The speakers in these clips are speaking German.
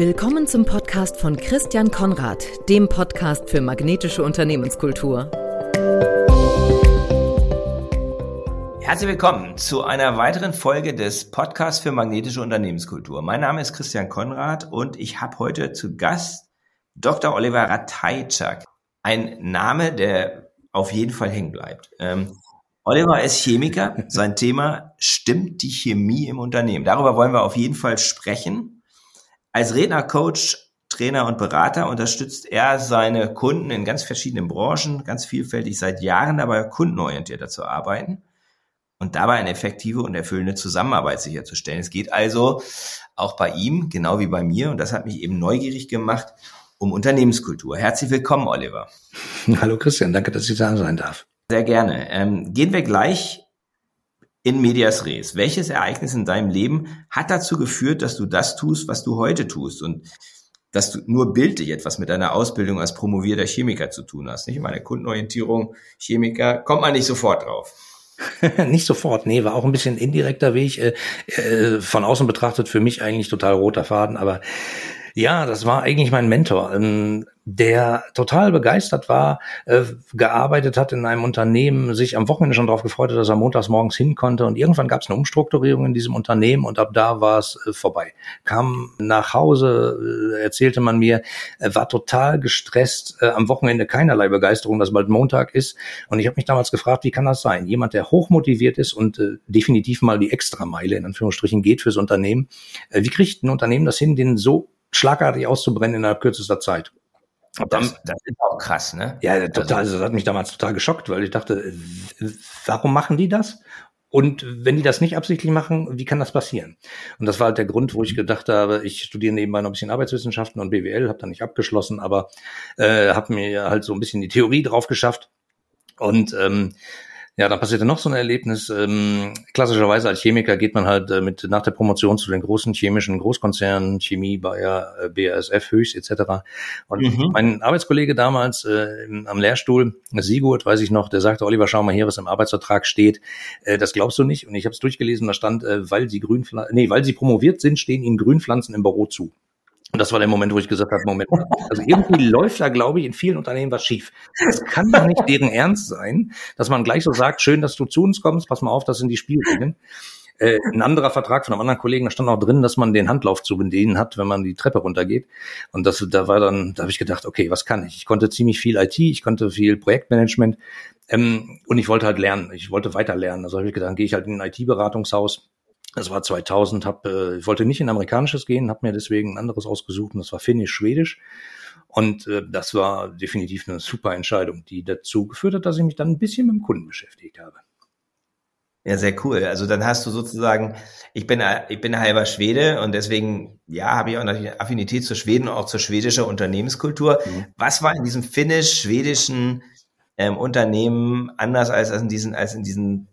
Willkommen zum Podcast von Christian Konrad, dem Podcast für magnetische Unternehmenskultur. Herzlich willkommen zu einer weiteren Folge des Podcasts für magnetische Unternehmenskultur. Mein Name ist Christian Konrad und ich habe heute zu Gast Dr. Oliver Ratajczak. Ein Name, der auf jeden Fall hängen bleibt. Ähm, Oliver ist Chemiker. Sein Thema stimmt die Chemie im Unternehmen. Darüber wollen wir auf jeden Fall sprechen. Als Redner, Coach, Trainer und Berater unterstützt er seine Kunden in ganz verschiedenen Branchen, ganz vielfältig seit Jahren dabei, kundenorientierter zu arbeiten und dabei eine effektive und erfüllende Zusammenarbeit sicherzustellen. Es geht also auch bei ihm, genau wie bei mir, und das hat mich eben neugierig gemacht, um Unternehmenskultur. Herzlich willkommen, Oliver. Hallo Christian, danke, dass ich da sein darf. Sehr gerne. Ähm, gehen wir gleich in medias res. Welches Ereignis in deinem Leben hat dazu geführt, dass du das tust, was du heute tust und dass du nur bildlich etwas mit deiner Ausbildung als promovierter Chemiker zu tun hast? Nicht meine Kundenorientierung, Chemiker, kommt man nicht sofort drauf. nicht sofort, nee, war auch ein bisschen indirekter Weg, äh, äh, von außen betrachtet für mich eigentlich total roter Faden, aber ja, das war eigentlich mein Mentor, ähm, der total begeistert war, äh, gearbeitet hat in einem Unternehmen, sich am Wochenende schon darauf gefreut hat, dass er montags morgens hin konnte. Und irgendwann gab es eine Umstrukturierung in diesem Unternehmen und ab da war es äh, vorbei. Kam nach Hause, äh, erzählte man mir, war total gestresst, am Wochenende keinerlei Begeisterung, dass bald Montag ist. Und ich habe mich damals gefragt, wie kann das sein? Jemand, der hochmotiviert ist und definitiv mal die Extrameile in Anführungsstrichen geht fürs Unternehmen. wie kriegt ein Unternehmen das hin, den so schlagartig auszubrennen innerhalb kürzester Zeit. Das, das, ist auch krass, ne? Ja, total. Also, das hat mich damals total geschockt, weil ich dachte, warum machen die das? Und wenn die das nicht absichtlich machen, wie kann das passieren? Und das war halt der Grund, wo ich gedacht habe, ich studiere nebenbei noch ein bisschen Arbeitswissenschaften und BWL, habe dann nicht abgeschlossen, aber äh, habe mir halt so ein bisschen die Theorie drauf geschafft. Und ähm, ja, dann passierte noch so ein Erlebnis. Ähm, klassischerweise als Chemiker geht man halt äh, mit nach der Promotion zu den großen chemischen Großkonzernen, Chemie, Bayer, äh, BASF, Höchst etc. Und mhm. mein Arbeitskollege damals äh, am Lehrstuhl, Sigurd, weiß ich noch, der sagte, Oliver, schau mal hier, was im Arbeitsvertrag steht. Äh, das glaubst du nicht. Und ich habe es durchgelesen, da stand, äh, weil sie grün, nee, weil sie promoviert sind, stehen ihnen Grünpflanzen im Büro zu. Und das war der Moment, wo ich gesagt habe, Moment, also irgendwie läuft da, glaube ich, in vielen Unternehmen was schief. Das kann doch nicht deren Ernst sein, dass man gleich so sagt, schön, dass du zu uns kommst, pass mal auf, das sind die Spielregeln. Äh, ein anderer Vertrag von einem anderen Kollegen, da stand auch drin, dass man den Handlauf zu bedienen hat, wenn man die Treppe runtergeht. Und das, da war dann, da habe ich gedacht, okay, was kann ich? Ich konnte ziemlich viel IT, ich konnte viel Projektmanagement ähm, und ich wollte halt lernen. Ich wollte weiter lernen. Also habe ich gedacht, gehe ich halt in ein IT-Beratungshaus das war 2000, hab, äh, ich wollte nicht in amerikanisches gehen, habe mir deswegen ein anderes ausgesucht und das war finnisch-schwedisch. Und äh, das war definitiv eine super Entscheidung, die dazu geführt hat, dass ich mich dann ein bisschen mit dem Kunden beschäftigt habe. Ja, sehr cool. Also dann hast du sozusagen, ich bin ich bin halber Schwede und deswegen ja habe ich auch natürlich eine Affinität zu Schweden und auch zur schwedischen Unternehmenskultur. Mhm. Was war in diesem finnisch-schwedischen ähm, Unternehmen anders als in diesen als in diesen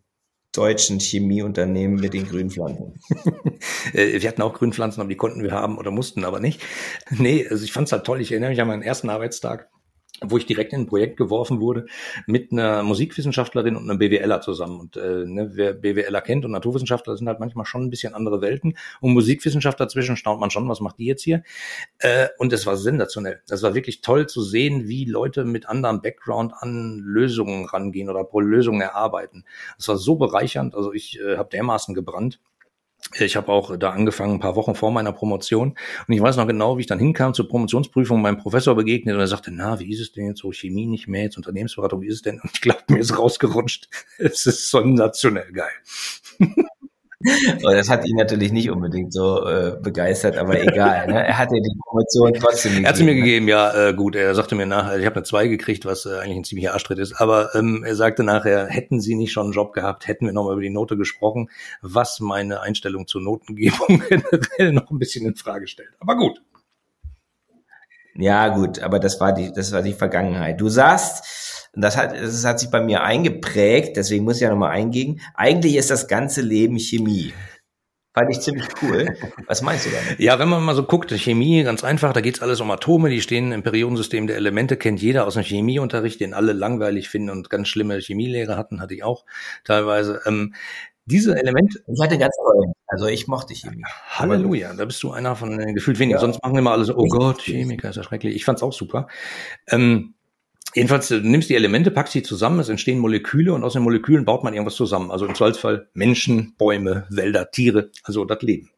deutschen Chemieunternehmen mit den Grünpflanzen. Äh, wir hatten auch Grünpflanzen, aber die konnten wir haben oder mussten aber nicht. Nee, also ich fand es halt toll. Ich erinnere mich an meinen ersten Arbeitstag wo ich direkt in ein Projekt geworfen wurde mit einer Musikwissenschaftlerin und einem BWLer zusammen. Und äh, ne, wer BWLer kennt und Naturwissenschaftler sind halt manchmal schon ein bisschen andere Welten. Und Musikwissenschaft dazwischen staunt man schon, was macht die jetzt hier? Äh, und es war sensationell. Das war wirklich toll zu sehen, wie Leute mit anderem Background an Lösungen rangehen oder Lösungen erarbeiten. Das war so bereichernd. Also ich äh, habe dermaßen gebrannt. Ich habe auch da angefangen, ein paar Wochen vor meiner Promotion. Und ich weiß noch genau, wie ich dann hinkam zur Promotionsprüfung, meinem Professor begegnet und er sagte, na, wie ist es denn jetzt so? Chemie nicht mehr, jetzt Unternehmensberatung, wie ist es denn? Und ich glaube, mir ist rausgerutscht. Es ist sensationell geil. Das hat ihn natürlich nicht unbedingt so äh, begeistert, aber egal. Ne? Er hat ja die Promotion trotzdem gegeben. Er hat sie mir ne? gegeben, ja, äh, gut. Er sagte mir nachher, ich habe eine 2 gekriegt, was äh, eigentlich ein ziemlicher Arschtritt ist. Aber ähm, er sagte nachher, hätten Sie nicht schon einen Job gehabt, hätten wir nochmal über die Note gesprochen, was meine Einstellung zur Notengebung generell noch ein bisschen in Frage stellt. Aber gut. Ja, gut, aber das war die, das war die Vergangenheit. Du sagst, und das hat, das hat sich bei mir eingeprägt, deswegen muss ich ja nochmal eingehen. Eigentlich ist das ganze Leben Chemie. Fand ich ziemlich cool. Was meinst du damit? Ja, wenn man mal so guckt, Chemie, ganz einfach, da geht's alles um Atome, die stehen im Periodensystem der Elemente, kennt jeder aus dem Chemieunterricht, den alle langweilig finden und ganz schlimme Chemielehre hatten, hatte ich auch teilweise. Ähm, diese Elemente. Ich hatte ganz toll. Also ich mochte Chemie. Halleluja, da bist du einer von den gefühlt wenigen. Ja. Sonst machen immer alle so, oh Gott, Chemiker ist ja schrecklich. Ich fand's auch super. Ähm, Jedenfalls, du nimmst die Elemente, packst sie zusammen, es entstehen Moleküle und aus den Molekülen baut man irgendwas zusammen. Also im Zweifelsfall Menschen, Bäume, Wälder, Tiere, also das Leben.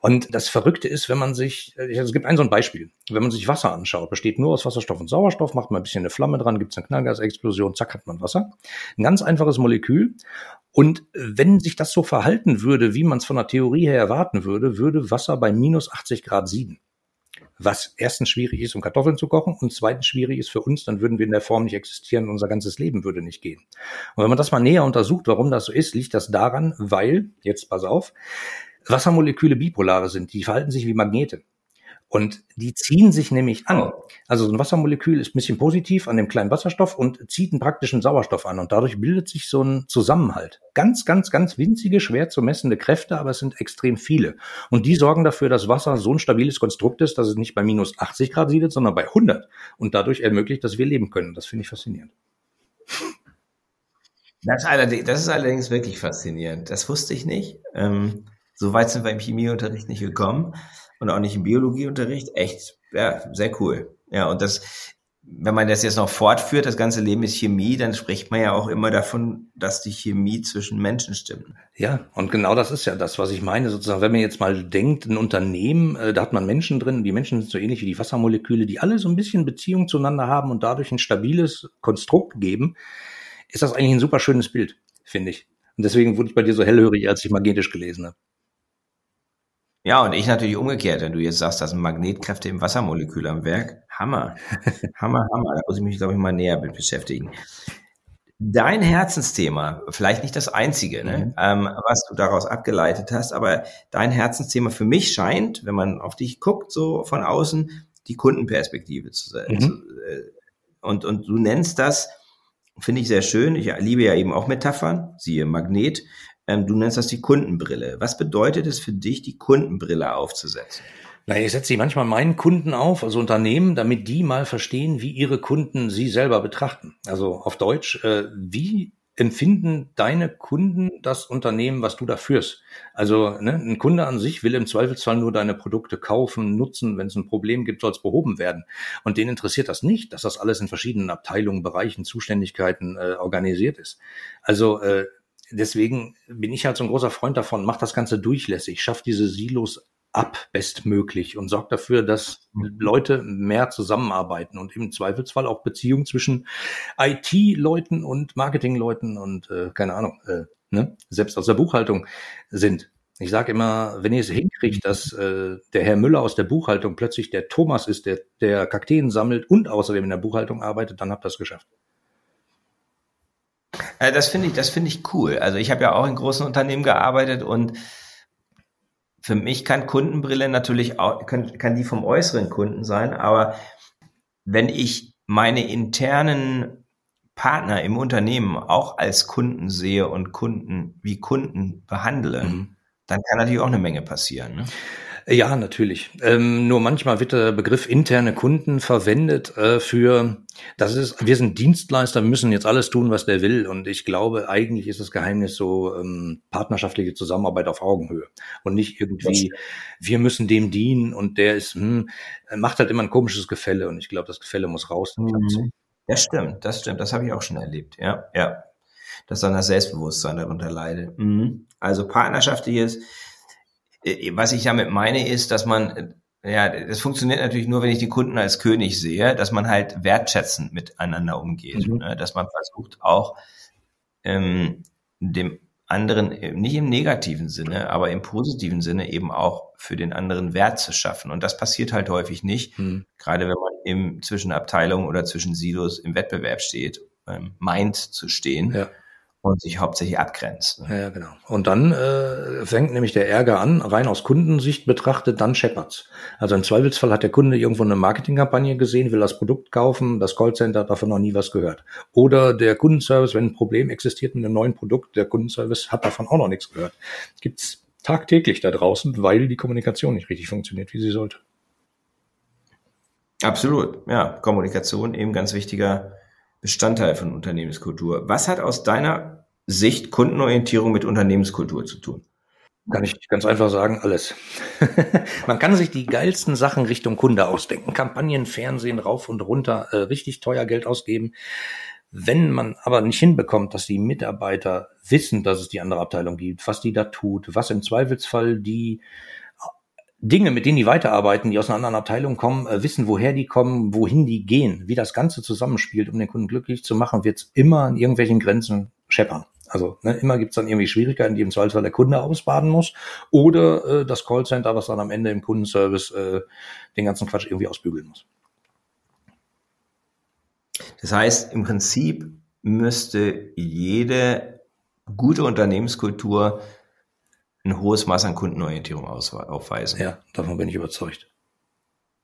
Und das Verrückte ist, wenn man sich, also es gibt ein so ein Beispiel, wenn man sich Wasser anschaut, besteht nur aus Wasserstoff und Sauerstoff, macht man ein bisschen eine Flamme dran, gibt es eine Knallgasexplosion, zack, hat man Wasser. Ein ganz einfaches Molekül. Und wenn sich das so verhalten würde, wie man es von der Theorie her erwarten würde, würde Wasser bei minus 80 Grad sieden was erstens schwierig ist, um Kartoffeln zu kochen und zweitens schwierig ist für uns, dann würden wir in der Form nicht existieren, unser ganzes Leben würde nicht gehen. Und wenn man das mal näher untersucht, warum das so ist, liegt das daran, weil, jetzt pass auf, Wassermoleküle bipolare sind, die verhalten sich wie Magnete. Und die ziehen sich nämlich an. Also so ein Wassermolekül ist ein bisschen positiv an dem kleinen Wasserstoff und zieht einen praktischen Sauerstoff an. Und dadurch bildet sich so ein Zusammenhalt. Ganz, ganz, ganz winzige, schwer zu messende Kräfte, aber es sind extrem viele. Und die sorgen dafür, dass Wasser so ein stabiles Konstrukt ist, dass es nicht bei minus 80 Grad siedelt, sondern bei 100. Und dadurch ermöglicht, dass wir leben können. Das finde ich faszinierend. Das, das, ist allerdings wirklich faszinierend. Das wusste ich nicht. Ähm, so weit sind wir im Chemieunterricht nicht gekommen und auch nicht im Biologieunterricht. Echt, ja, sehr cool. Ja, und das, wenn man das jetzt noch fortführt, das ganze Leben ist Chemie, dann spricht man ja auch immer davon, dass die Chemie zwischen Menschen stimmt. Ja, und genau das ist ja das, was ich meine. Sozusagen, wenn man jetzt mal denkt, ein Unternehmen, äh, da hat man Menschen drin, die Menschen sind so ähnlich wie die Wassermoleküle, die alle so ein bisschen Beziehung zueinander haben und dadurch ein stabiles Konstrukt geben, ist das eigentlich ein super schönes Bild, finde ich. Und deswegen wurde ich bei dir so hellhörig, als ich Magnetisch gelesen habe. Ja, und ich natürlich umgekehrt, wenn du jetzt sagst, das sind Magnetkräfte im Wassermolekül am Werk. Hammer. Hammer, Hammer. Da muss ich mich, glaube ich, mal näher mit beschäftigen. Dein Herzensthema, vielleicht nicht das einzige, ne, mhm. ähm, was du daraus abgeleitet hast, aber dein Herzensthema für mich scheint, wenn man auf dich guckt, so von außen, die Kundenperspektive zu sein. Mhm. Äh, und, und du nennst das, finde ich sehr schön, ich liebe ja eben auch Metaphern, siehe Magnet, ähm, du nennst das die Kundenbrille. Was bedeutet es für dich, die Kundenbrille aufzusetzen? Na, ich setze sie manchmal meinen Kunden auf, also Unternehmen, damit die mal verstehen, wie ihre Kunden sie selber betrachten. Also auf Deutsch, äh, wie empfinden deine Kunden das Unternehmen, was du da führst? Also ne, ein Kunde an sich will im Zweifelsfall nur deine Produkte kaufen, nutzen. Wenn es ein Problem gibt, soll es behoben werden. Und denen interessiert das nicht, dass das alles in verschiedenen Abteilungen, Bereichen, Zuständigkeiten äh, organisiert ist. Also äh, deswegen bin ich halt so ein großer Freund davon, mach das Ganze durchlässig, schaff diese Silos ab bestmöglich und sorgt dafür, dass mhm. Leute mehr zusammenarbeiten und im Zweifelsfall auch Beziehungen zwischen IT-Leuten und Marketing-Leuten und äh, keine Ahnung, äh, ne, selbst aus der Buchhaltung sind. Ich sage immer, wenn ihr es hinkriegt, dass äh, der Herr Müller aus der Buchhaltung plötzlich der Thomas ist, der, der Kakteen sammelt und außerdem in der Buchhaltung arbeitet, dann habt ihr es geschafft. Äh, das finde ich, das finde ich cool. Also ich habe ja auch in großen Unternehmen gearbeitet und für mich kann Kundenbrille natürlich auch, kann, kann die vom äußeren Kunden sein, aber wenn ich meine internen Partner im Unternehmen auch als Kunden sehe und Kunden wie Kunden behandle, mhm. dann kann natürlich auch eine Menge passieren. Ne? Ja, natürlich. Ähm, nur manchmal wird der Begriff interne Kunden verwendet äh, für, das ist, wir sind Dienstleister, müssen jetzt alles tun, was der will. Und ich glaube, eigentlich ist das Geheimnis so ähm, partnerschaftliche Zusammenarbeit auf Augenhöhe und nicht irgendwie, wir müssen dem dienen und der ist, hm, macht halt immer ein komisches Gefälle. Und ich glaube, das Gefälle muss raus. Mhm. Das stimmt, das stimmt. Das habe ich auch schon erlebt. Ja, ja. Dass dann das Selbstbewusstsein darunter leidet. Mhm. Also partnerschaftliches äh, was ich damit meine, ist, dass man, äh, ja, das funktioniert natürlich nur, wenn ich die Kunden als König sehe, dass man halt wertschätzend miteinander umgeht, mhm. ne? dass man versucht auch ähm, dem anderen äh, nicht im negativen Sinne, aber im positiven Sinne eben auch für den anderen Wert zu schaffen. Und das passiert halt häufig nicht, mhm. gerade wenn man im zwischen Abteilungen oder zwischen Silos im Wettbewerb steht, ähm, meint zu stehen. Ja und sich hauptsächlich abgrenzt. Ne? Ja, genau. Und dann äh, fängt nämlich der Ärger an, rein aus Kundensicht betrachtet, dann scheppert's. Also im Zweifelsfall hat der Kunde irgendwo eine Marketingkampagne gesehen, will das Produkt kaufen, das Callcenter hat davon noch nie was gehört. Oder der Kundenservice, wenn ein Problem existiert mit einem neuen Produkt, der Kundenservice hat davon auch noch nichts gehört. Gibt's tagtäglich da draußen, weil die Kommunikation nicht richtig funktioniert, wie sie sollte. Absolut, ja. Kommunikation eben ganz wichtiger Bestandteil von Unternehmenskultur. Was hat aus deiner Sicht Kundenorientierung mit Unternehmenskultur zu tun? Kann ich ganz einfach sagen, alles. Man kann sich die geilsten Sachen Richtung Kunde ausdenken. Kampagnen, Fernsehen, rauf und runter, äh, richtig teuer Geld ausgeben. Wenn man aber nicht hinbekommt, dass die Mitarbeiter wissen, dass es die andere Abteilung gibt, was die da tut, was im Zweifelsfall die Dinge, mit denen die weiterarbeiten, die aus einer anderen Abteilung kommen, äh, wissen, woher die kommen, wohin die gehen, wie das Ganze zusammenspielt, um den Kunden glücklich zu machen, wird es immer an irgendwelchen Grenzen scheppern. Also ne, immer gibt es dann irgendwie Schwierigkeiten, die im Zweifelsfall der Kunde ausbaden muss oder äh, das Callcenter, was dann am Ende im Kundenservice äh, den ganzen Quatsch irgendwie ausbügeln muss. Das heißt, im Prinzip müsste jede gute Unternehmenskultur ein hohes Maß an Kundenorientierung aufweisen. Ja, davon bin ich überzeugt.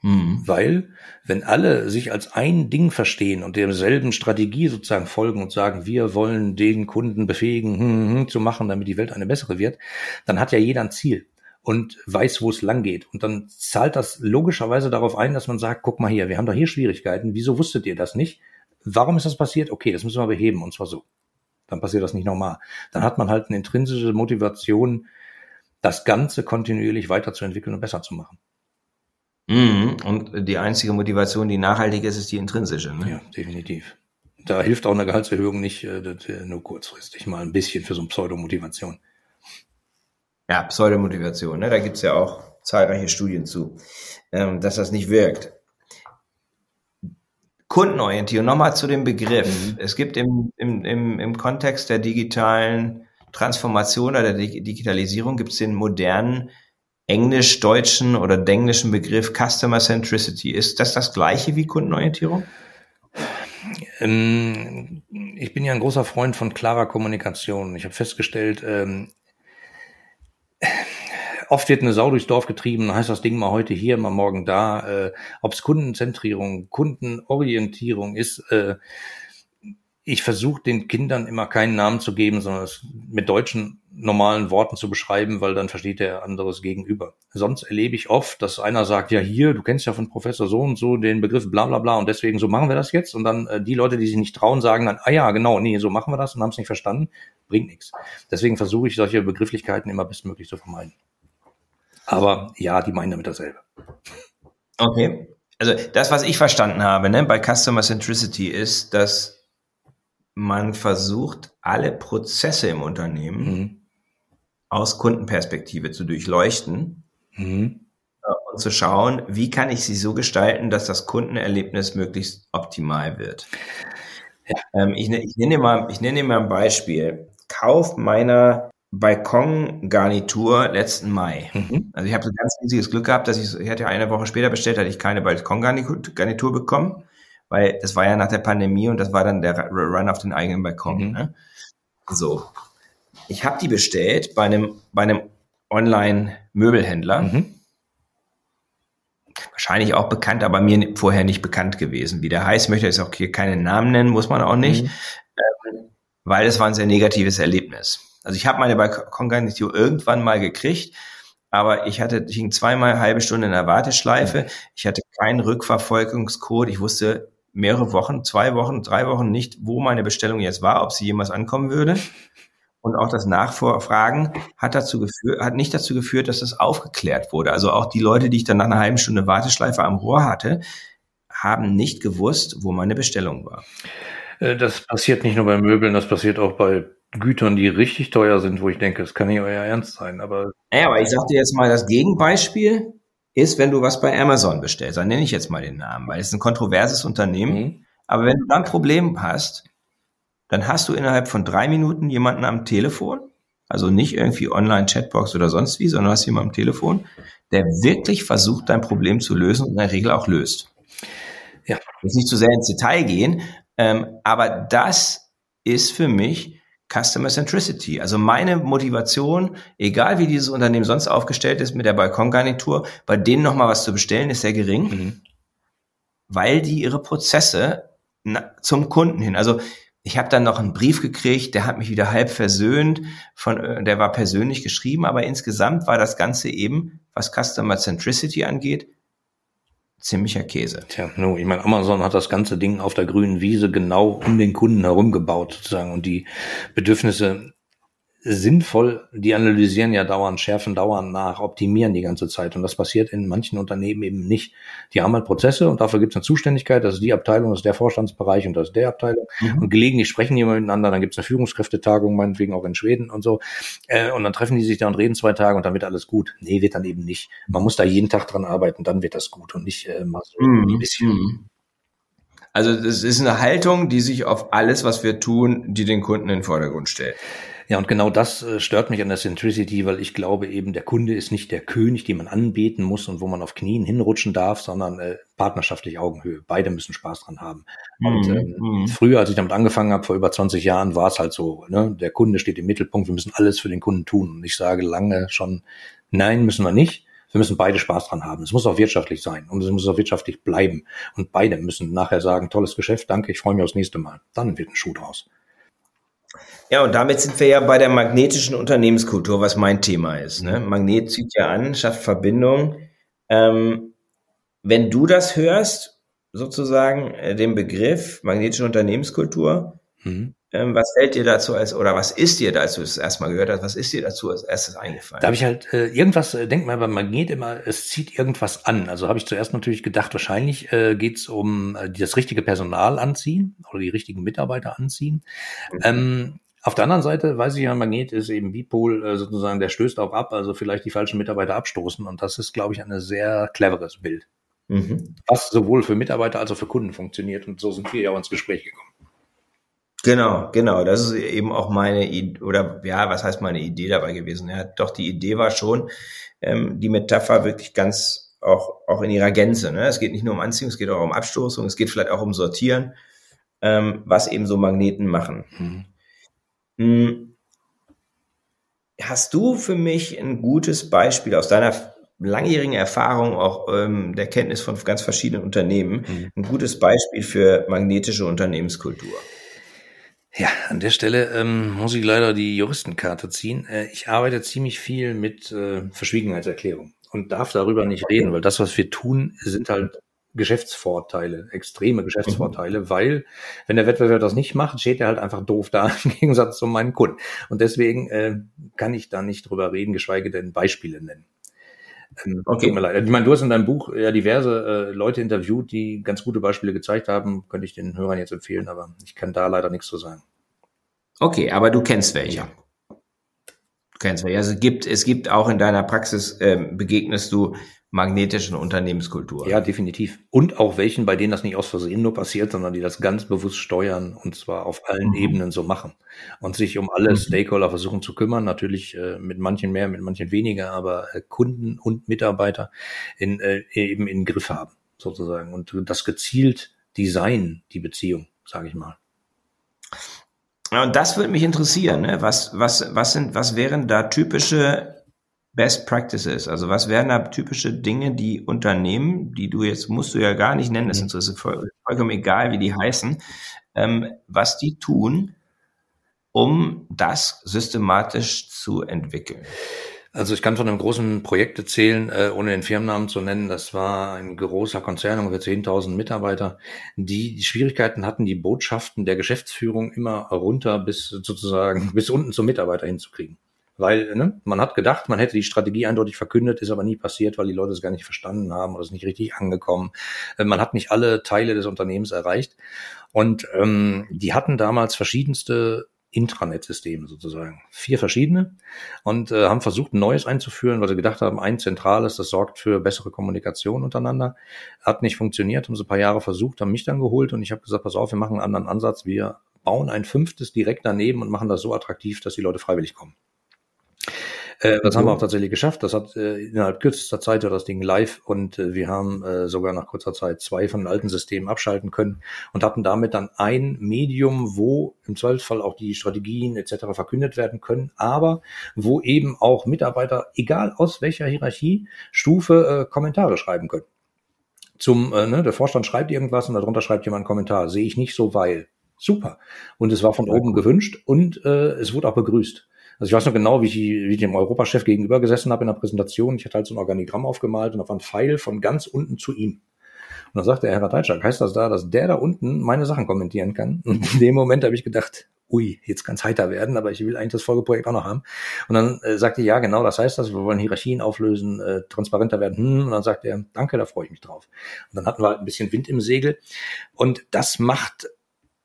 Mhm. Weil, wenn alle sich als ein Ding verstehen und derselben Strategie sozusagen folgen und sagen, wir wollen den Kunden befähigen, hm, hm, hm, zu machen, damit die Welt eine bessere wird, dann hat ja jeder ein Ziel und weiß, wo es lang geht. Und dann zahlt das logischerweise darauf ein, dass man sagt, guck mal hier, wir haben doch hier Schwierigkeiten. Wieso wusstet ihr das nicht? Warum ist das passiert? Okay, das müssen wir beheben und zwar so. Dann passiert das nicht nochmal. Dann hat man halt eine intrinsische Motivation, das Ganze kontinuierlich weiterzuentwickeln und besser zu machen. Mhm. Und die einzige Motivation, die nachhaltig ist, ist die intrinsische. Ne? Ja, definitiv. Da hilft auch eine Gehaltserhöhung nicht äh, nur kurzfristig, mal ein bisschen für so eine Pseudomotivation. Ja, Pseudomotivation, ne? da gibt's ja auch zahlreiche Studien zu, ähm, dass das nicht wirkt. Kundenorientierung, nochmal zu dem Begriff. Mhm. Es gibt im, im, im, im Kontext der digitalen Transformation oder der Digitalisierung gibt es den modernen englisch-deutschen oder denglischen Begriff Customer Centricity. Ist das das gleiche wie Kundenorientierung? Ähm, ich bin ja ein großer Freund von klarer Kommunikation. Ich habe festgestellt, ähm, oft wird eine Sau durchs Dorf getrieben, heißt das Ding mal heute hier, mal morgen da. Äh, Ob es Kundenzentrierung, Kundenorientierung ist, äh, ich versuche den Kindern immer keinen Namen zu geben, sondern es mit deutschen normalen Worten zu beschreiben, weil dann versteht der anderes gegenüber. Sonst erlebe ich oft, dass einer sagt, ja hier, du kennst ja von Professor so und so den Begriff bla bla bla und deswegen so machen wir das jetzt. Und dann äh, die Leute, die sich nicht trauen, sagen dann, ah ja, genau, nee, so machen wir das und haben es nicht verstanden, bringt nichts. Deswegen versuche ich solche Begrifflichkeiten immer bestmöglich zu vermeiden. Aber ja, die meinen damit dasselbe. Okay. Also das, was ich verstanden habe ne, bei Customer Centricity ist, dass man versucht, alle Prozesse im Unternehmen mhm. aus Kundenperspektive zu durchleuchten mhm. Äh, und zu schauen, wie kann ich sie so gestalten, dass das Kundenerlebnis möglichst optimal wird. Ja. Ähm, ich, ne, ich, nenne mal, ich nenne mal ein Beispiel. Kauf meiner Balkongarnitur letzten Mai. Mhm. Also ich habe so ganz riesiges Glück gehabt, dass ich, ich hatte eine Woche später bestellt, hatte ich keine Balkongarnitur bekommen weil das war ja nach der Pandemie und das war dann der Run auf den eigenen Balkon. Mhm. Ne? So, ich habe die bestellt bei einem bei einem Online-Möbelhändler. Mhm. Wahrscheinlich auch bekannt, aber mir vorher nicht bekannt gewesen. Wie der heißt, möchte ich auch hier keinen Namen nennen, muss man auch nicht, mhm. ähm, weil es war ein sehr negatives Erlebnis. Also ich habe meine Balkongarnitur irgendwann mal gekriegt, aber ich hatte, ich hing zweimal halbe Stunde in der Warteschleife. Mhm. Ich hatte keinen Rückverfolgungscode. Ich wusste mehrere Wochen, zwei Wochen, drei Wochen nicht, wo meine Bestellung jetzt war, ob sie jemals ankommen würde. Und auch das Nachfragen hat dazu geführt, hat nicht dazu geführt, dass das aufgeklärt wurde. Also auch die Leute, die ich dann nach einer halben Stunde Warteschleife am Rohr hatte, haben nicht gewusst, wo meine Bestellung war. Äh, das passiert nicht nur bei Möbeln, das passiert auch bei Gütern, die richtig teuer sind, wo ich denke, das kann nicht euer Ernst sein. Aber ja, aber ich sag dir jetzt mal das Gegenbeispiel ist, wenn du was bei Amazon bestellst, dann nenne ich jetzt mal den Namen, weil es ist ein kontroverses Unternehmen. Mhm. Aber wenn du dann ein Problem hast, dann hast du innerhalb von drei Minuten jemanden am Telefon, also nicht irgendwie Online-Chatbox oder sonst wie, sondern du hast jemanden am Telefon, der wirklich versucht, dein Problem zu lösen und in der Regel auch löst. Ja. Ich muss nicht zu sehr ins Detail gehen, ähm, aber das ist für mich Customer Centricity. Also meine Motivation, egal wie dieses Unternehmen sonst aufgestellt ist mit der Balkongarnitur, bei denen nochmal was zu bestellen, ist sehr gering, mhm. weil die ihre Prozesse zum Kunden hin, also ich habe dann noch einen Brief gekriegt, der hat mich wieder halb versöhnt, von, äh, der war persönlich geschrieben, aber insgesamt war das Ganze eben, was Customer Centricity angeht, ziemlicher Käse. Tja, no, ich meine, Amazon hat das ganze Ding auf der grünen Wiese genau um den Kunden herum gebaut, sozusagen. Und die Bedürfnisse sinnvoll, die analysieren ja dauernd, schärfen dauernd nach, optimieren die ganze Zeit. Und das passiert in manchen Unternehmen eben nicht. Die haben halt Prozesse und dafür gibt es eine Zuständigkeit, das ist die Abteilung, das ist der Vorstandsbereich und das ist der Abteilung. Mhm. Und gelegentlich sprechen die miteinander, dann gibt es eine Führungskräftetagung, meinetwegen auch in Schweden und so. Äh, und dann treffen die sich da und reden zwei Tage und dann wird alles gut. Nee, wird dann eben nicht. Man muss da jeden Tag dran arbeiten, dann wird das gut und nicht äh, mal so mhm. ein bisschen. Mhm. Also das ist eine Haltung, die sich auf alles, was wir tun, die den Kunden in den Vordergrund stellt. Ja, und genau das äh, stört mich an der Centricity, weil ich glaube eben, der Kunde ist nicht der König, den man anbeten muss und wo man auf Knien hinrutschen darf, sondern äh, partnerschaftlich Augenhöhe. Beide müssen Spaß dran haben. Und mhm, ähm, mhm. früher, als ich damit angefangen habe, vor über 20 Jahren, war es halt so, ne? der Kunde steht im Mittelpunkt, wir müssen alles für den Kunden tun. Und ich sage lange schon, nein, müssen wir nicht. Wir müssen beide Spaß dran haben. Es muss auch wirtschaftlich sein und es muss auch wirtschaftlich bleiben. Und beide müssen nachher sagen, tolles Geschäft, danke, ich freue mich aufs nächste Mal. Dann wird ein Schuh draus. Ja, und damit sind wir ja bei der magnetischen Unternehmenskultur, was mein Thema ist. Ne? Mhm. Magnet zieht ja an, schafft Verbindung. Ähm, wenn du das hörst, sozusagen äh, den Begriff magnetische Unternehmenskultur, mhm. Ähm, was fällt dir dazu als, oder was ist dir dazu, als du es erstmal gehört hast, was ist dir dazu als erstes eingefallen? Da habe ich halt äh, irgendwas, äh, denk mal beim Magnet immer, es zieht irgendwas an. Also habe ich zuerst natürlich gedacht, wahrscheinlich äh, geht es um äh, das richtige Personal anziehen oder die richtigen Mitarbeiter anziehen. Mhm. Ähm, auf der anderen Seite weiß ich, ein Magnet ist eben Bipol äh, sozusagen, der stößt auch ab, also vielleicht die falschen Mitarbeiter abstoßen. Und das ist, glaube ich, ein sehr cleveres Bild. Mhm. Was sowohl für Mitarbeiter als auch für Kunden funktioniert. Und so sind wir ja auch ins Gespräch gekommen. Genau, genau. Das ist eben auch meine Idee, oder ja, was heißt meine Idee dabei gewesen? Ja, doch die Idee war schon, ähm, die Metapher wirklich ganz auch, auch in ihrer Gänze. Ne? Es geht nicht nur um Anziehung, es geht auch um Abstoßung, es geht vielleicht auch um Sortieren, ähm, was eben so Magneten machen. Mhm. Hm. Hast du für mich ein gutes Beispiel aus deiner langjährigen Erfahrung, auch ähm, der Kenntnis von ganz verschiedenen Unternehmen, mhm. ein gutes Beispiel für magnetische Unternehmenskultur? Ja, an der Stelle ähm, muss ich leider die Juristenkarte ziehen. Äh, ich arbeite ziemlich viel mit äh, Verschwiegenheitserklärung und darf darüber nicht reden, weil das, was wir tun, sind halt Geschäftsvorteile, extreme Geschäftsvorteile, mhm. weil wenn der Wettbewerb das nicht macht, steht er halt einfach doof da im Gegensatz zu meinen Kunden. Und deswegen äh, kann ich da nicht drüber reden, geschweige denn Beispiele nennen. Ähm, okay. Tut mir leid. Ich meine, du hast in deinem Buch ja diverse äh, Leute interviewt, die ganz gute Beispiele gezeigt haben. Könnte ich den Hörern jetzt empfehlen, aber ich kann da leider nichts zu sagen. Okay, aber du kennst welche. Du kennst welche. Also es gibt, es gibt auch in deiner Praxis, äh, begegnest du magnetischen Unternehmenskultur. Ja, definitiv. Und auch welchen, bei denen das nicht aus Versehen nur passiert, sondern die das ganz bewusst steuern und zwar auf allen mhm. Ebenen so machen und sich um alle mhm. Stakeholder versuchen zu kümmern. Natürlich äh, mit manchen mehr, mit manchen weniger, aber äh, Kunden und Mitarbeiter in, äh, eben in Griff haben sozusagen und das gezielt designen, die Beziehung, sage ich mal. Ja, und das würde mich interessieren. Ne? Was, was, was, sind, was wären da typische Best Practices? Also was wären da typische Dinge, die Unternehmen, die du jetzt musst du ja gar nicht nennen, das mhm. ist voll, vollkommen egal, wie die heißen, ähm, was die tun, um das systematisch zu entwickeln? Also ich kann von einem großen Projekt erzählen, äh, ohne den Firmennamen zu nennen. Das war ein großer Konzern, ungefähr 10.000 Mitarbeiter, die Schwierigkeiten hatten, die Botschaften der Geschäftsführung immer runter bis sozusagen bis unten zum Mitarbeiter hinzukriegen. Weil ne, man hat gedacht, man hätte die Strategie eindeutig verkündet, ist aber nie passiert, weil die Leute es gar nicht verstanden haben oder es nicht richtig angekommen. Äh, man hat nicht alle Teile des Unternehmens erreicht. Und ähm, die hatten damals verschiedenste Intranet-Systeme sozusagen. Vier verschiedene und äh, haben versucht, ein neues einzuführen, weil sie gedacht haben, ein zentrales, das sorgt für bessere Kommunikation untereinander. Hat nicht funktioniert, haben sie ein paar Jahre versucht, haben mich dann geholt und ich habe gesagt, pass auf, wir machen einen anderen Ansatz. Wir bauen ein fünftes direkt daneben und machen das so attraktiv, dass die Leute freiwillig kommen. Äh, das haben wir auch tatsächlich geschafft. Das hat äh, innerhalb kürzester Zeit war das Ding live und äh, wir haben äh, sogar nach kurzer Zeit zwei von den alten Systemen abschalten können und hatten damit dann ein Medium, wo im Zweifelsfall auch die Strategien etc. verkündet werden können, aber wo eben auch Mitarbeiter, egal aus welcher Hierarchie, Stufe, äh, Kommentare schreiben können. Zum, äh, ne, der Vorstand schreibt irgendwas und darunter schreibt jemand einen Kommentar. Sehe ich nicht so, weil. Super. Und es war von oben gewünscht und äh, es wurde auch begrüßt. Also ich weiß noch genau, wie ich, wie ich dem Europachef gegenüber gesessen habe in der Präsentation. Ich hatte halt so ein Organigramm aufgemalt und da war ein Pfeil von ganz unten zu ihm. Und dann sagte Herr Ratajczak, heißt das da, dass der da unten meine Sachen kommentieren kann? Und in dem Moment habe ich gedacht, ui, jetzt kann es heiter werden, aber ich will eigentlich das Folgeprojekt auch noch haben. Und dann äh, sagte ich, ja, genau, das heißt das, wir wollen Hierarchien auflösen, äh, transparenter werden. Hm. Und dann sagte er, danke, da freue ich mich drauf. Und dann hatten wir halt ein bisschen Wind im Segel. Und das macht,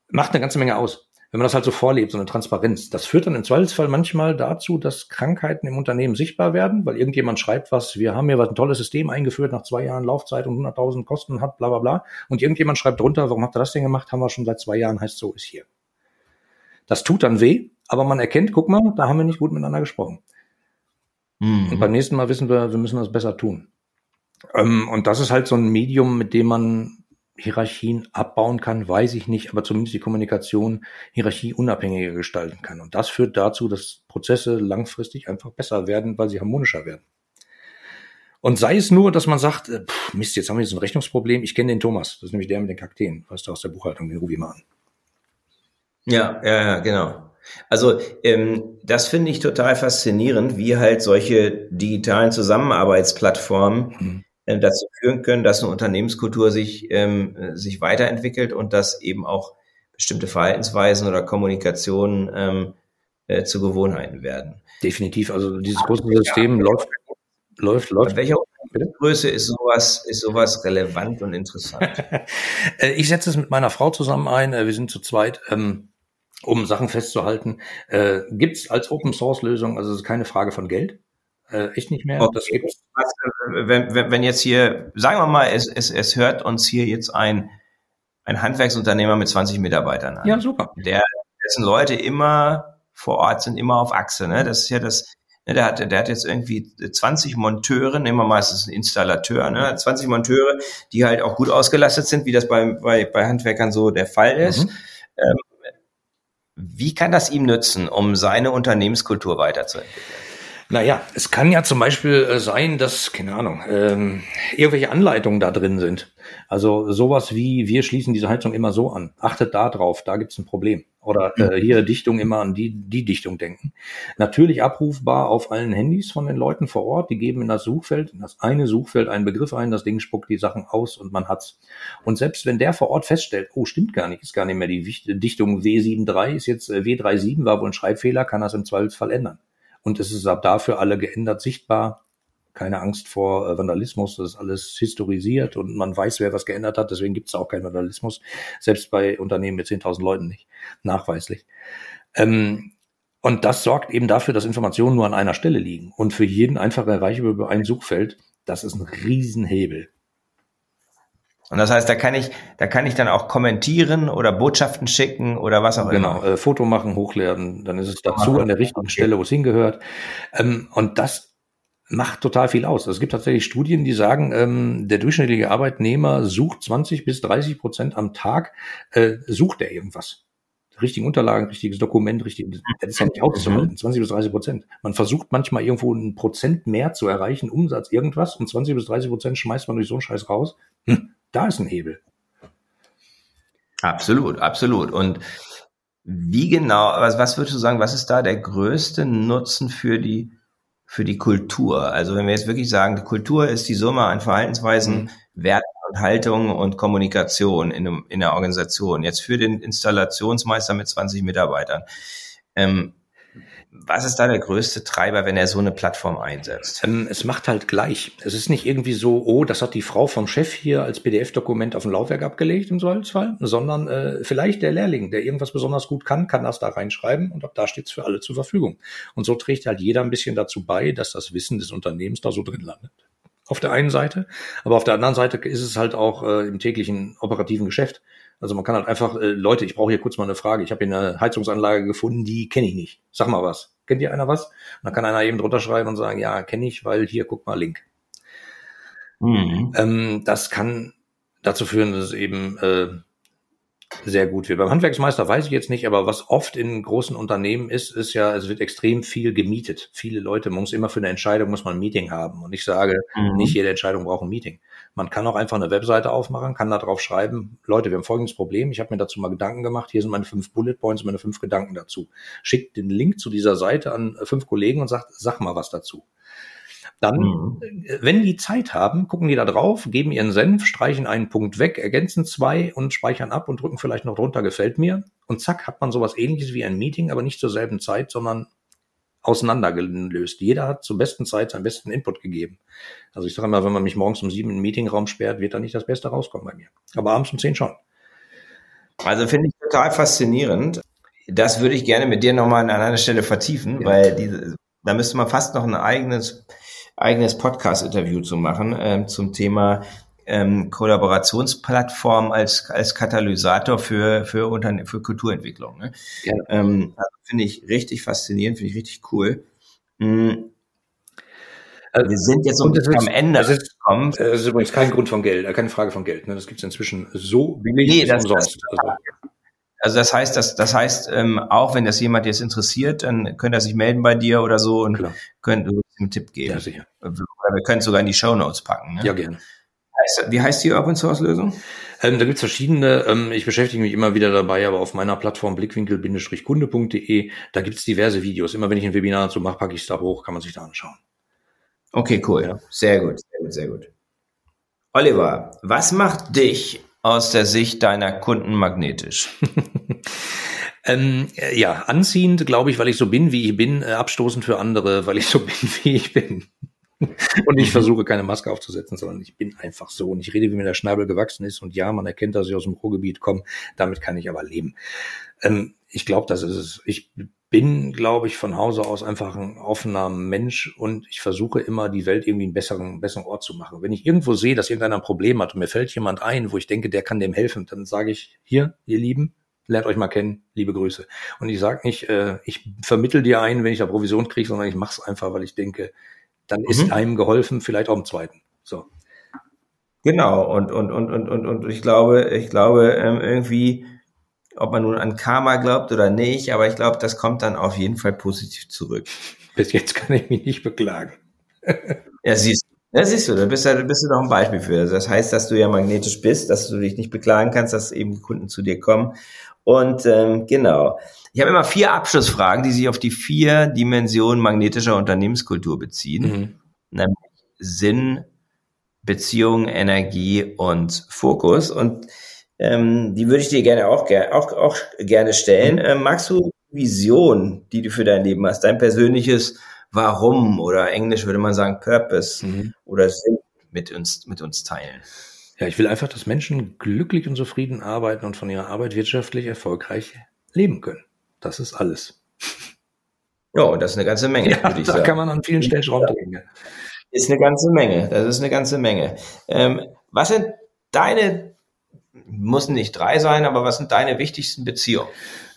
macht eine ganze Menge aus. Wenn man das halt so vorlebt, so eine Transparenz, das führt dann im Zweifelsfall manchmal dazu, dass Krankheiten im Unternehmen sichtbar werden, weil irgendjemand schreibt was, wir haben hier was ein tolles System eingeführt, nach zwei Jahren Laufzeit und 100.000 Kosten hat, bla bla bla. Und irgendjemand schreibt drunter, warum habt ihr das denn gemacht? Haben wir schon seit zwei Jahren, heißt so, ist hier. Das tut dann weh, aber man erkennt, guck mal, da haben wir nicht gut miteinander gesprochen. Mhm. Und beim nächsten Mal wissen wir, wir müssen das besser tun. Ähm, und das ist halt so ein Medium, mit dem man Hierarchien abbauen kann, weiß ich nicht, aber zumindest die Kommunikation hierarchieunabhängiger gestalten kann. Und das führt dazu, dass Prozesse langfristig einfach besser werden, weil sie harmonischer werden. Und sei es nur, dass man sagt, äh, pff, Mist, jetzt haben wir jetzt ein Rechnungsproblem, ich kenne den Thomas, das ist nämlich der mit den Kakteen, weißt du, aus der Buchhaltung, den rufe ich mal an. Ja, ja, ja, genau. Also ähm, das finde ich total faszinierend, wie halt solche digitalen Zusammenarbeitsplattformen mhm. Äh, dazu führen können, dass eine Unternehmenskultur sich, ähm, sich weiterentwickelt und dass eben auch bestimmte Verhaltensweisen oder Kommunikationen ähm, äh, zu Gewohnheiten werden. Definitiv. Also dieses große System ja. läuft, läuft, läuft. welcher Größe ist sowas, ist sowas relevant und interessant? Äh, ich setze es mit meiner Frau zusammen ein. Äh, wir sind zu zweit. Ähm, um Sachen festzuhalten. Äh, gibt es als Open Source Lösung, also es ist keine Frage von Geld. Äh, echt nicht mehr. Okay. Das gibt's. Äh, wenn, wenn jetzt hier, sagen wir mal, es, es, es hört uns hier jetzt ein, ein Handwerksunternehmer mit 20 Mitarbeitern an. Ja, super. Der, dessen Leute immer vor Ort sind, immer auf Achse. Ne? Das ist ja das, ne, der, hat, der hat jetzt irgendwie 20 Monteure, nehmen wir meistens einen Installateur, ne? 20 Monteure, die halt auch gut ausgelastet sind, wie das bei, bei, bei Handwerkern so der Fall ist. Mhm. Ähm, wie kann das ihm nützen, um seine Unternehmenskultur weiterzuentwickeln? Naja, es kann ja zum Beispiel äh, sein, dass, keine Ahnung, ähm, irgendwelche Anleitungen da drin sind. Also sowas wie, wir schließen diese Heizung immer so an. Achtet da drauf, da gibt's ein Problem. Oder äh, hier Dichtung immer an die, die Dichtung denken. Natürlich abrufbar auf allen Handys von den Leuten vor Ort. Die geben in das Suchfeld, in das eine Suchfeld einen Begriff ein, das Ding spuckt die Sachen aus und man hat's. Und selbst wenn der vor Ort feststellt, oh, stimmt gar nicht, ist gar nicht mehr die Dichtung W73, ist jetzt äh, W37, war wohl ein Schreibfehler, kann das im Zweifelsfall ändern und es ist ab dafür alle geändert sichtbar. Keine Angst vor äh, Vandalismus, das ist alles historisiert und man weiß, wer was geändert hat, deswegen gibt es auch keinen Vandalismus, selbst bei Unternehmen mit 10.000 Leuten nicht, nachweislich. Ähm, und das sorgt eben dafür, dass Informationen nur an einer Stelle liegen und für jeden einfach erreichbar über ein Suchfeld. Das ist ein Riesenhebel. Und das heißt, da kann ich, da kann ich dann auch kommentieren oder Botschaften schicken oder was auch genau, immer. Genau, äh, Foto machen, hochladen, dann ist es dazu an der richtigen okay. Stelle, wo es hingehört. Ähm, und das macht total viel aus. Es gibt tatsächlich Studien, die sagen, ähm, der durchschnittliche Arbeitnehmer sucht 20 bis 30 Prozent am Tag, äh, sucht er irgendwas. Richtigen Unterlagen, richtiges Dokument, richtig, das ist ja nicht auszuhalten, 20 bis 30 Prozent. Man versucht manchmal irgendwo ein Prozent mehr zu erreichen, Umsatz, irgendwas, und 20 bis 30 Prozent schmeißt man durch so einen Scheiß raus. Hm da ist ein Hebel. Absolut, absolut. Und wie genau, was, was würdest du sagen, was ist da der größte Nutzen für die, für die Kultur? Also wenn wir jetzt wirklich sagen, die Kultur ist die Summe an Verhaltensweisen, mhm. Werten und Haltungen und Kommunikation in, einem, in der Organisation. Jetzt für den Installationsmeister mit 20 Mitarbeitern. Ähm, was ist da der größte Treiber, wenn er so eine Plattform einsetzt? Ähm, es macht halt gleich. Es ist nicht irgendwie so, oh, das hat die Frau vom Chef hier als PDF-Dokument auf dem Laufwerk abgelegt im Zweifelsfall, sondern äh, vielleicht der Lehrling, der irgendwas besonders gut kann, kann das da reinschreiben und ab da steht es für alle zur Verfügung. Und so trägt halt jeder ein bisschen dazu bei, dass das Wissen des Unternehmens da so drin landet. Auf der einen Seite, aber auf der anderen Seite ist es halt auch äh, im täglichen operativen Geschäft. Also man kann halt einfach, äh, Leute, ich brauche hier kurz mal eine Frage. Ich habe hier eine Heizungsanlage gefunden, die kenne ich nicht. Sag mal was. Kennt ihr einer was? Und dann kann einer eben drunter schreiben und sagen, ja, kenne ich, weil hier, guck mal, Link. Mhm. Ähm, das kann dazu führen, dass es eben äh, sehr gut wird. Beim Handwerksmeister weiß ich jetzt nicht, aber was oft in großen Unternehmen ist, ist ja, es wird extrem viel gemietet. Viele Leute, man muss immer für eine Entscheidung, muss man ein Meeting haben. Und ich sage, mhm. nicht jede Entscheidung braucht ein Meeting. Man kann auch einfach eine Webseite aufmachen, kann da drauf schreiben, Leute, wir haben folgendes Problem, ich habe mir dazu mal Gedanken gemacht, hier sind meine fünf Bullet Points, meine fünf Gedanken dazu. Schickt den Link zu dieser Seite an fünf Kollegen und sagt, sag mal was dazu. Dann, mhm. wenn die Zeit haben, gucken die da drauf, geben ihren Senf, streichen einen Punkt weg, ergänzen zwei und speichern ab und drücken vielleicht noch drunter, gefällt mir. Und zack, hat man sowas ähnliches wie ein Meeting, aber nicht zur selben Zeit, sondern auseinandergelöst. Jeder hat zur besten Zeit seinen besten Input gegeben. Also ich sage immer, wenn man mich morgens um sieben in den Meetingraum sperrt, wird da nicht das Beste rauskommen bei mir. Aber abends um zehn schon. Also finde ich total faszinierend. Das würde ich gerne mit dir nochmal an einer Stelle vertiefen, ja. weil diese, da müsste man fast noch ein eigenes eigenes Podcast-Interview zu machen ähm, zum Thema ähm, Kollaborationsplattform als, als Katalysator für, für, Unterne für Kulturentwicklung. Ne? Ja. Ähm, also finde ich richtig faszinierend, finde ich richtig cool. Mhm. Also, wir sind jetzt so ein bisschen am Ende das ist, gekommen. Das ist übrigens kein Grund von Geld, äh, keine Frage von Geld. Ne? Das gibt es inzwischen so billig nee, das, umsonst. Das, also. Also das heißt, das, das heißt, ähm, auch wenn das jemand jetzt interessiert, dann könnte er sich melden bei dir oder so und Klar. könnte einen Tipp geben. Ja, sicher. Oder wir können es sogar in die Show Notes packen. Ne? Ja, gerne. Wie heißt die Open Source Lösung? Ähm, da gibt's verschiedene. Ähm, ich beschäftige mich immer wieder dabei, aber auf meiner Plattform blickwinkel-kunde.de, da gibt's diverse Videos. Immer wenn ich ein Webinar dazu mache, packe ich es da hoch, kann man sich da anschauen. Okay, cool. Ja. Sehr gut, sehr gut, sehr gut. Oliver, was macht dich aus der Sicht deiner Kunden magnetisch? ähm, ja, anziehend, glaube ich, weil ich so bin, wie ich bin, äh, abstoßend für andere, weil ich so bin, wie ich bin. und ich mhm. versuche keine Maske aufzusetzen, sondern ich bin einfach so und ich rede, wie mir der Schnabel gewachsen ist und ja, man erkennt, dass ich aus dem Ruhrgebiet komme, damit kann ich aber leben. Ähm, ich glaube, das ist es. Ich bin, glaube ich, von Hause aus einfach ein offener Mensch und ich versuche immer, die Welt irgendwie einen besseren, besseren Ort zu machen. Wenn ich irgendwo sehe, dass irgendeiner ein Problem hat und mir fällt jemand ein, wo ich denke, der kann dem helfen, dann sage ich, hier, ihr Lieben, lernt euch mal kennen, liebe Grüße. Und ich sage nicht, äh, ich vermittel dir ein, wenn ich da Provision kriege, sondern ich mache es einfach, weil ich denke, dann mhm. ist einem geholfen, vielleicht auch im zweiten. So. Genau, und, und, und, und, und, und ich glaube, ich glaube, ähm, irgendwie ob man nun an Karma glaubt oder nicht, aber ich glaube, das kommt dann auf jeden Fall positiv zurück. Bis jetzt kann ich mich nicht beklagen. ja, siehst du. Ja, siehst du, da bist, du, bist du doch ein Beispiel für. Das heißt, dass du ja magnetisch bist, dass du dich nicht beklagen kannst, dass eben Kunden zu dir kommen. Und ähm, genau. Ich habe immer vier Abschlussfragen, die sich auf die vier Dimensionen magnetischer Unternehmenskultur beziehen. Mhm. Nämlich Sinn, Beziehung, Energie und Fokus. Und ähm, die würde ich dir gerne auch, auch, auch gerne stellen. Mhm. Ähm, magst du Vision, die du für dein Leben hast, dein persönliches Warum oder Englisch würde man sagen Purpose mhm. oder Sinn mit uns, mit uns teilen? Ja, ich will einfach, dass Menschen glücklich und zufrieden arbeiten und von ihrer Arbeit wirtschaftlich erfolgreich leben können. Das ist alles. Ja, und das ist eine ganze Menge, ja, würde ich da sagen. kann man an vielen Stellen Schrauben drehen. Ist eine ganze Menge. Das ist eine ganze Menge. Ähm, was sind deine müssen nicht drei sein, aber was sind deine wichtigsten Beziehungen?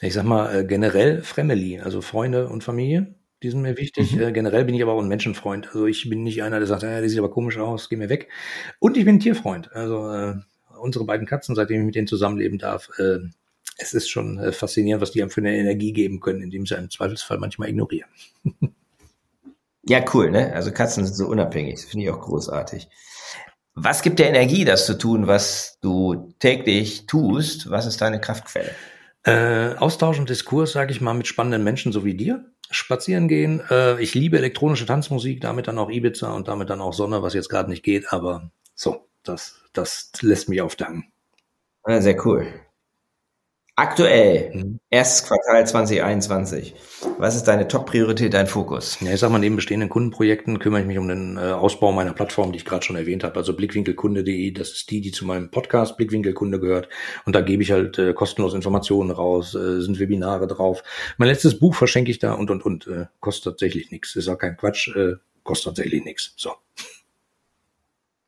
Ich sag mal äh, generell Family, also Freunde und Familie. Die sind mir wichtig. Mhm. Äh, generell bin ich aber auch ein Menschenfreund. Also ich bin nicht einer, der sagt, ja, der sieht aber komisch aus, geh mir weg. Und ich bin ein Tierfreund. Also äh, unsere beiden Katzen, seitdem ich mit denen zusammenleben darf, äh, es ist schon äh, faszinierend, was die einem für eine Energie geben können, indem sie einen Zweifelsfall manchmal ignorieren. ja, cool, ne? Also Katzen sind so unabhängig. Das finde ich auch großartig. Was gibt dir Energie, das zu tun, was du täglich tust? Was ist deine Kraftquelle? Äh, Austausch und Diskurs, sage ich mal, mit spannenden Menschen so wie dir. Spazieren gehen. Äh, ich liebe elektronische Tanzmusik, damit dann auch Ibiza und damit dann auch Sonne, was jetzt gerade nicht geht, aber so, das, das lässt mich aufdanken. Ja, sehr cool. Aktuell, mhm. erstes Quartal 2021. Was ist deine Top-Priorität, dein Fokus? Ja, ich sag mal, neben bestehenden Kundenprojekten kümmere ich mich um den äh, Ausbau meiner Plattform, die ich gerade schon erwähnt habe. Also blickwinkelkunde.de, das ist die, die zu meinem Podcast Blickwinkelkunde gehört. Und da gebe ich halt äh, kostenlos Informationen raus, äh, sind Webinare drauf. Mein letztes Buch verschenke ich da und, und, und. Äh, kostet tatsächlich nichts. Ist auch kein Quatsch, äh, kostet tatsächlich nichts. So.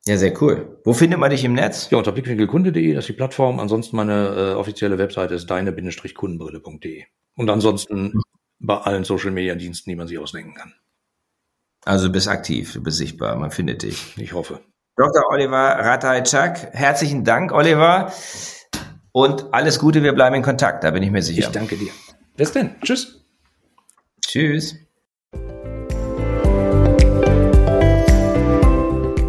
Ja, sehr cool. Wo findet man dich im Netz? Ja, unter blickwinkelkunde.de, das ist die Plattform. Ansonsten meine äh, offizielle Webseite ist deine-kundenbrille.de. Und ansonsten bei allen Social Media Diensten, die man sich ausdenken kann. Also du bist aktiv, du bist sichtbar, man findet dich. Ich hoffe. Dr. Oliver Ratajczak, herzlichen Dank, Oliver. Und alles Gute, wir bleiben in Kontakt, da bin ich mir sicher. Ich danke dir. Bis denn. Tschüss. Tschüss.